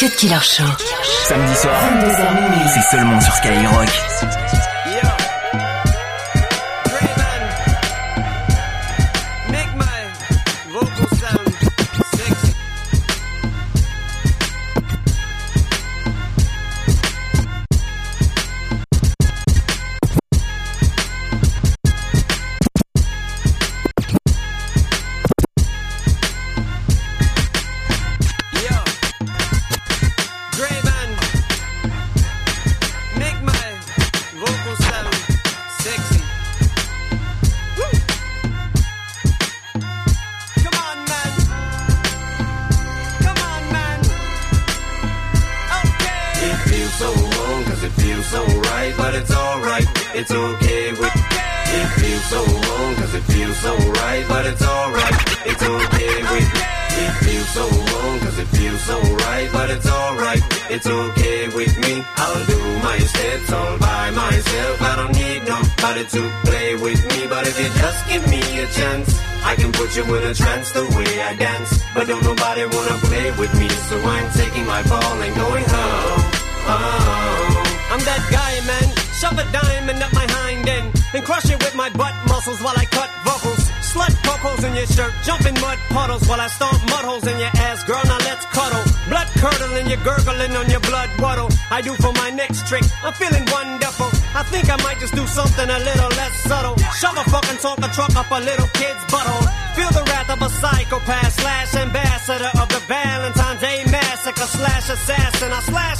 Cut Killer Show. Samedi soir, c'est seulement sur Skyrock. It feels so wrong, cause it feels so right, but it's alright, it's okay with me. It feels so wrong, cause it feels so right, but it's alright, it's okay with me. It feels so wrong, cause it feels so right, but it's alright, it's okay with me. I'll do my steps all by myself, I don't need nobody to play with me, but if you just give me a chance. I can put you in a trance the way I dance, but don't nobody wanna play with me, so I'm taking my ball and going home. I'm that guy, man. Shove a diamond up my hind end and crush it with my butt muscles while I cut vocals. Slut buckles in your shirt, jump in mud puddles while I stomp mud holes in your ass, girl. Now let's cuddle. Blood curdling, you're gurgling on your blood puddle. I do for my next trick. I'm feeling wonderful. I think I might just do something a little less subtle. Shove a fucking Tonka truck up a little kid's butthole. Feel the wrath of a psychopath slash ambassador of the Valentine's Day massacre slash assassin. I slash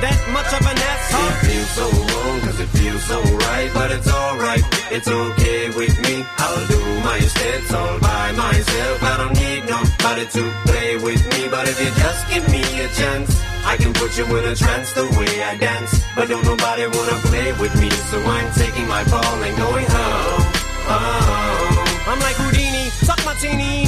that much of an asshole? It feels so wrong, cause it feels so right, but it's alright. It's okay with me. I'll do my steps all by myself. I don't need nobody to play with me, but if you just give me a chance. I can put you in a trance the way I dance. But don't nobody wanna play with me, so I'm taking my ball and going home. home. I'm like Houdini, suck my teeny,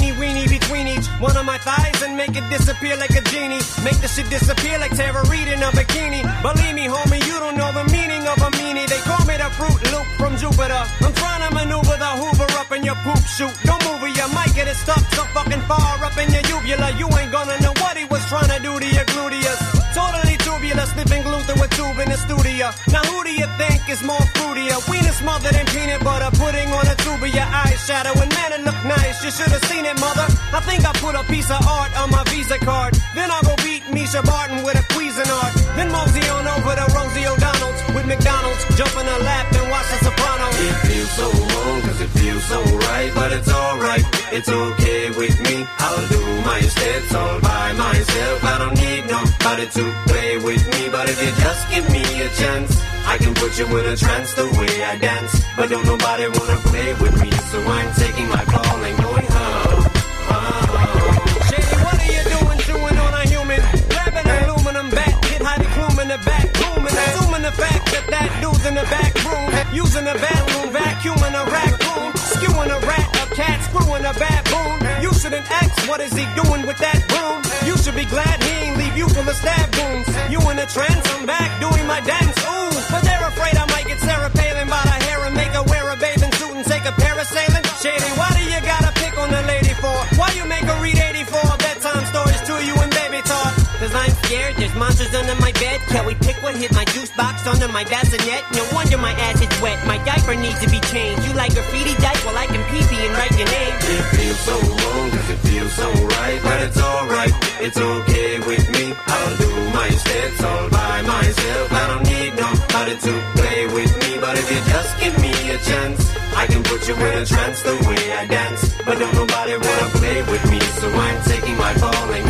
one of my thighs and make it disappear like a genie. Make the shit disappear like Tara Reid in a bikini. Believe me, homie, you don't know the meaning of a meanie. They call me the Fruit Loop from Jupiter. I'm trying to maneuver the Hoover up in your poop chute. Don't move or you might get it stuck so fucking far up in your uvula. You ain't gonna know what he was trying to do to your gluteus. Totally tubular, sniffing glue through a tube in the studio. Now who do you think is more fruitier? Wiener smothered in peanut butter, putting on a tube of your eyeshadow. And man, it look nice, you should have seen it, mother. I think I put a piece of art on my Visa card. Then I'll go beat Mischa Barton with a Cuisinart. Then mosey on over to Rosie O'Donnell's with McDonald's. Jump in a lap and watch the Sopranos. It feels so It's okay with me. I'll do my steps all by myself. I don't need nobody to play with me, but if you just give me a chance, I can put you in a trance the way I dance. But don't nobody wanna play with me, so I'm taking my ball and going home. Shady, what are you doing chewing on a human? Grabbing an aluminum bat, Heidi Klum in the back room, assuming the fact that that dude's in the back room, using a bathroom, vacuuming Shouldn't what is he doing with that broom. You should be glad he ain't leave you full of stab wounds. You in a trance, I'm back doing my dance. Ooh, but they're afraid I might get Sarah Palin by the hair and make her wear a bathing suit and take a parasailing. Shady, why do you gotta pick on the lady for? Why you make her read scared, there's monsters under my bed. Can we pick what hit my juice box under my bassinet? No wonder my ass is wet, my diaper needs to be changed. You like graffiti dice? Well, I can pee pee and write your name. It feels so wrong, cause it feels so right, but it's alright. It's okay with me. I'll do my steps all by myself. I don't need nobody to play with me, but if you just give me a chance, I can put you in a trance the way I dance. But don't nobody wanna play with me, so I'm taking my ball and.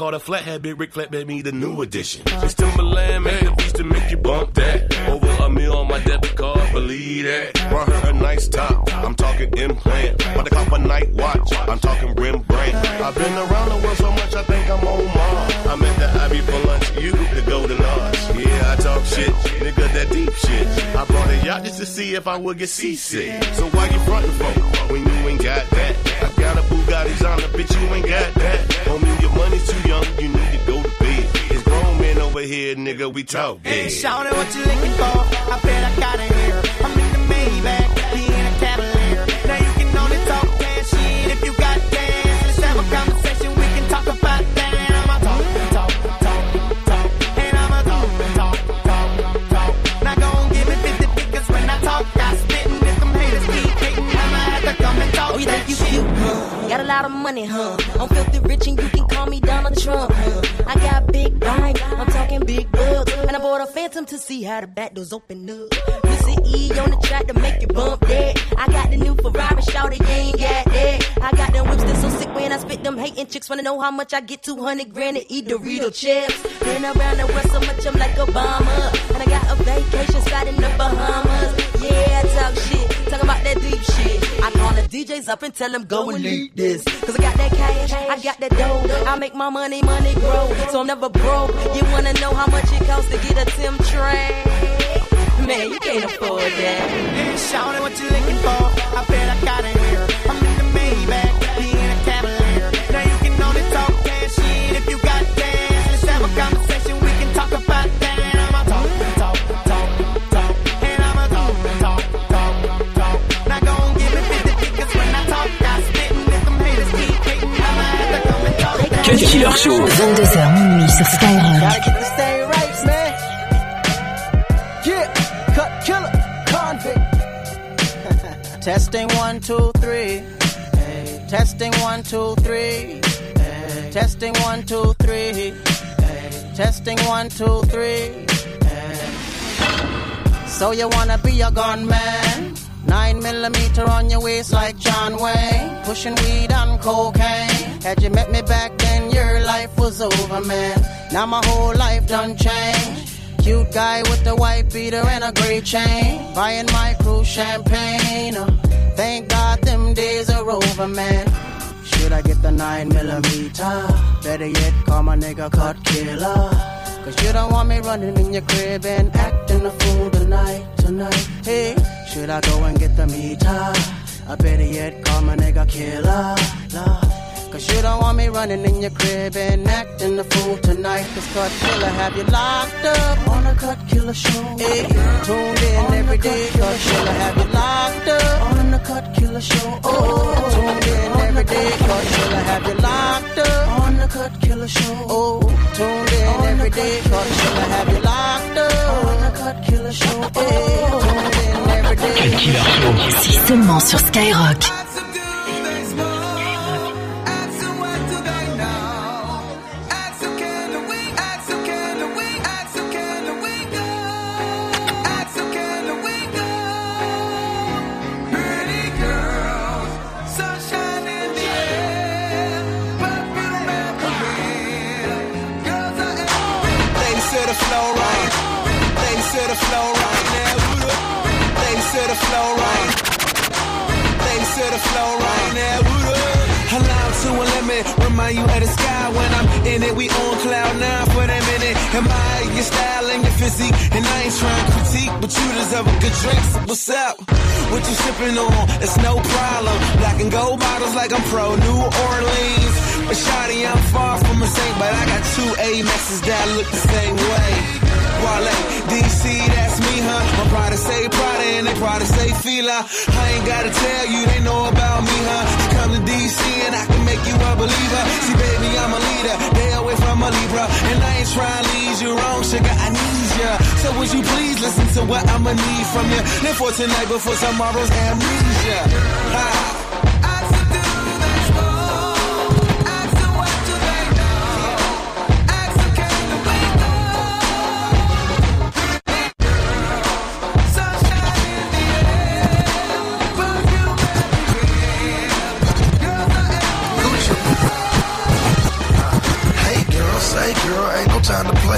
Call the flathead Big Rick Flatbed me the new edition. It's Timberland, man, the beast to make you bump that. Over a meal on my debit card, believe that. Brought her a nice top, I'm talking implant. But I cop a night watch, I'm talking Rembrandt. I've been around the world so much, I think I'm on Mars. I'm at the Ivy for lunch, you the Golden Arch. Yeah, I talk shit, nigga, that deep shit. I brought a yacht just to see if I would get seasick. So why you frontin' for when you ain't got that? Got a Bugatti's on the bitch, you ain't got that. Homie, your money's too young, you need to go to bed. It's grown men over here, nigga, we talk Hey, shout what you looking for. I bet I got it here. I'm in the Maybach, Got a lot of money, huh? I'm filthy rich and you can call me Donald Trump, huh? I got big bang, I'm talking big bucks. And I bought a phantom to see how the back doors open up. Missy E on the track to make you bump that. I got the new Ferrari, shout it, ain't got that. I got them whips that's so sick when I spit them hating chicks wanna know how much I get 200 grand to eat Dorito chips. Been around the world so much I'm like Obama. And I got a vacation spot in the Bahamas. Yeah, I talk shit, DJs up and tell them go and leak this. Cause I got that cash, I got that dough. I make my money, money grow. So I'm never broke. You wanna know how much it costs to get a Tim tray? Man, you can't afford that. Hey, shout what you looking for. I bet I got it that Cut Killer Show. 22h minuit sur Skyrock. Gotta get this right, man. Yeah, cut killer, convict. Testing one, two, three. Hey, testing one, two, three. Hey, testing one, two, three. Hey, testing one, two, three. So you wanna be a gunman? Nine millimeter on your waist like John Wayne. Pushing weed and cocaine. Had you met me back then, your life was over, man. Now my whole life done changed. Cute guy with the white beater and a gray chain. Buying my crew champagne. Uh, thank God them days are over, man. Should I get the 9 millimeter? Better yet, call my nigga cut killer. Cause you don't want me running in your crib and acting a fool tonight, tonight. Hey, should I go and get the meter? I better yet, call my nigga killer. Cause you don't want me running in your crib and acting a fool tonight. Cause cut killer have you locked up on a cut killer show. Hey, tuned in every day. Cut killer have you locked up on a cut killer show. Oh, tuned in every day. Cut killer have you locked up on the cut killer show. Oh, tuned in every day. Cut killer have you locked up on the cut killer show. Hey, tuned in every day. Cut Killer Show. C'est seulement sur Skyrock. To the flow right now. Up. To the flow right. Ladies to the flow right now. Allowed to a limit. Remind you of the sky when I'm in it. We on cloud nine for that minute. Admire your style and your physique. And I ain't trying to critique, but you deserve a good drink. So what's up? What you sipping on? It's no problem. Black and gold bottles like I'm pro New Orleans. But shawty, I'm far from a saint, but I got two A-Maxes that look the same way. Wale, DC, that's me, huh? My pride say Prada and they pride say Fila. I ain't gotta tell you, they know about me, huh? Come to DC and I can make you a believer. See, baby, I'm a leader, they away from a Libra. And I ain't trying to lead you wrong, sugar, I need ya. So would you please listen to what I'ma need from you? Live for tonight before tomorrow's amnesia. Ha.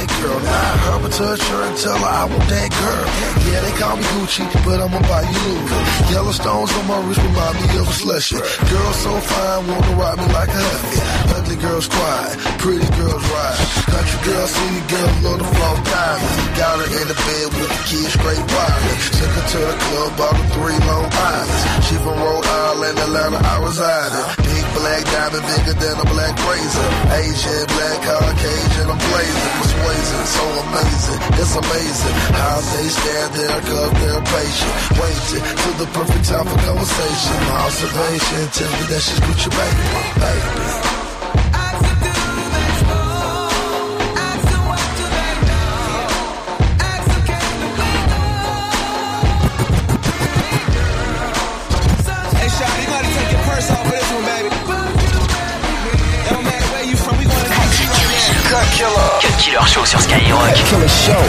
Time to play, girl. Nah, her touch her and tell her I want that girl. Yeah, they call me Gucci, but I'ma buy you Louis. Yellowstones on my wrist remind me of a slushy. Girl so fine, wanna ride me like a huffy. Ugly girls quiet, pretty girls ride. Country girl, city girl, love the flow diamonds. Got her in the bed with the kids straight wild. Took her to the club, bought her three Long Islands. She from Rhode Island, Atlanta, I reside in. Black diamond, bigger than a black razor. Asian, black, Caucasian, I'm blazing. Persuasive, so amazing, it's amazing. How they stand there, cause they're patient. Waiting till the perfect time for conversation. My observation tell me that she's Gucci, baby, baby. Cut Killer Show sur Skyrock. Killer show.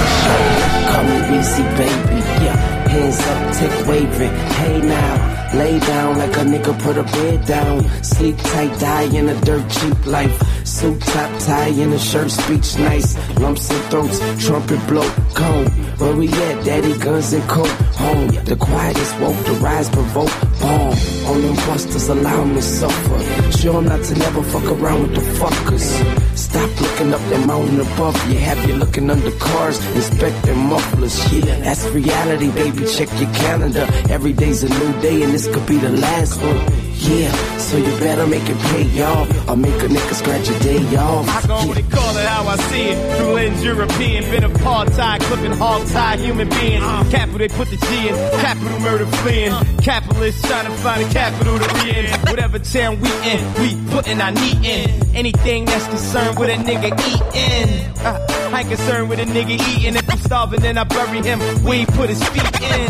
Call me BC baby, yeah. Hands up, tick waving. Hey now, lay down like a nigga put a bed down. Sleep tight, die in a dirt cheap life. Suit top tie in a shirt, speech nice. Lumps and throats, trumpet blow, cone. Where we at? Daddy guns and coke. Home, the quietest woke, the rise provoke. Bomb on them busters, allow me suffer. Sure I'm not to never fuck around with the fuckers. Stop looking up that mountain above you. Have you looking under cars, inspecting mufflers. Yeah, that's reality, baby. Check your calendar. Every day's a new day, and this could be the last one. Yeah, so you better make it pay off, or make a nigga scratch your day y'all. I can only call it how I see it. Through lens European, been apartheid, clipping hog tie human beings. Capital they put the G in, capital murder fleeing. Capitalists trying to find a capital to be in. Whatever town we in, we putting our knee in. Anything that's concerned with a nigga eating. Uh, I ain't concerned with a nigga eating. If I'm starving, then I bury him where he put his feet in.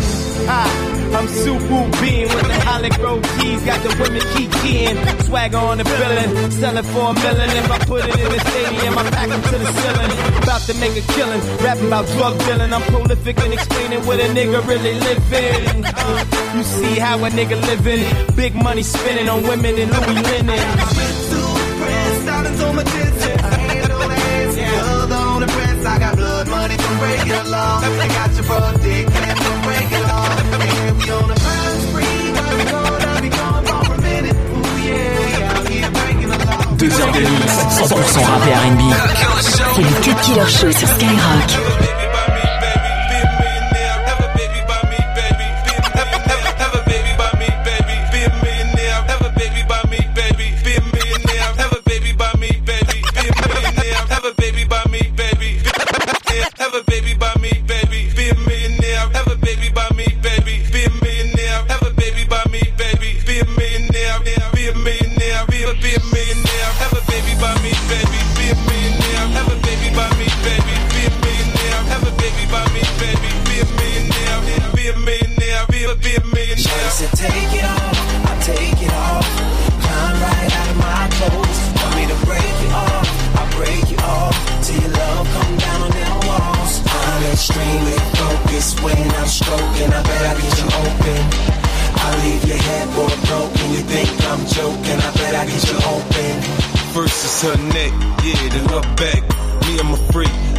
Ah, I'm Subu Bean with the Holland Road keys, got the women keep keying. Swagger on the billing, selling for a million. If I put it in the stadium, I pack 'em to the ceiling. About to make a killing, rapping about drug dealing. I'm prolific and explaining what a nigga really living. Uh, you see how a nigga living, big money spending on women and Louis linen. on my tits mix, 100% rap et R&B. Le Killer Show sur Skyrock.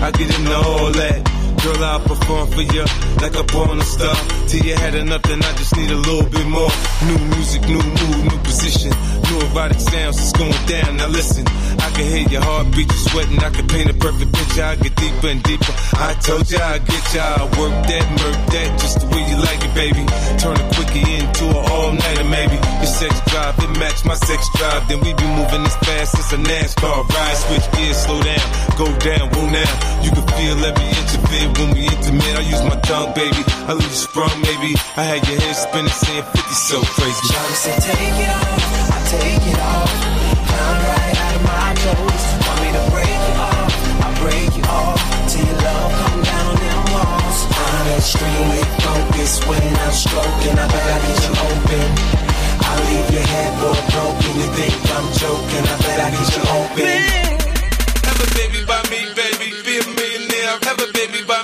I get into all that. I'll perform for you like a porn star. Till you had enough, then I just need a little bit more. New music, new mood, new position. New erotic sounds, it's going down. Now listen, I can hear your heartbeat, you sweating. I can paint a perfect picture. I get deeper and deeper. I told you I get you. I work that, murk that, just the way you like it, baby. Turn a quickie into an all-nighter, maybe. Your sex drive, it match my sex drive. Then we be moving as fast as a NASCAR ride. Switch gears, slow down, go down, whoa now. You can feel every inch of it when we intimate. I use my tongue, baby. I leave you sprung, maybe. I had your head spinning, saying 50 so crazy. Shawty said, take it off, I take it off. Climb right out of my clothes. Want me to break it off, I break it off. Till your love come down on them walls. I'm extremely focused when I'm stroking. I bet I get you open. I leave your headboard broken. You think I'm joking? I bet I get you open. Have a baby by me, baby. Be a millionaire. Have a baby by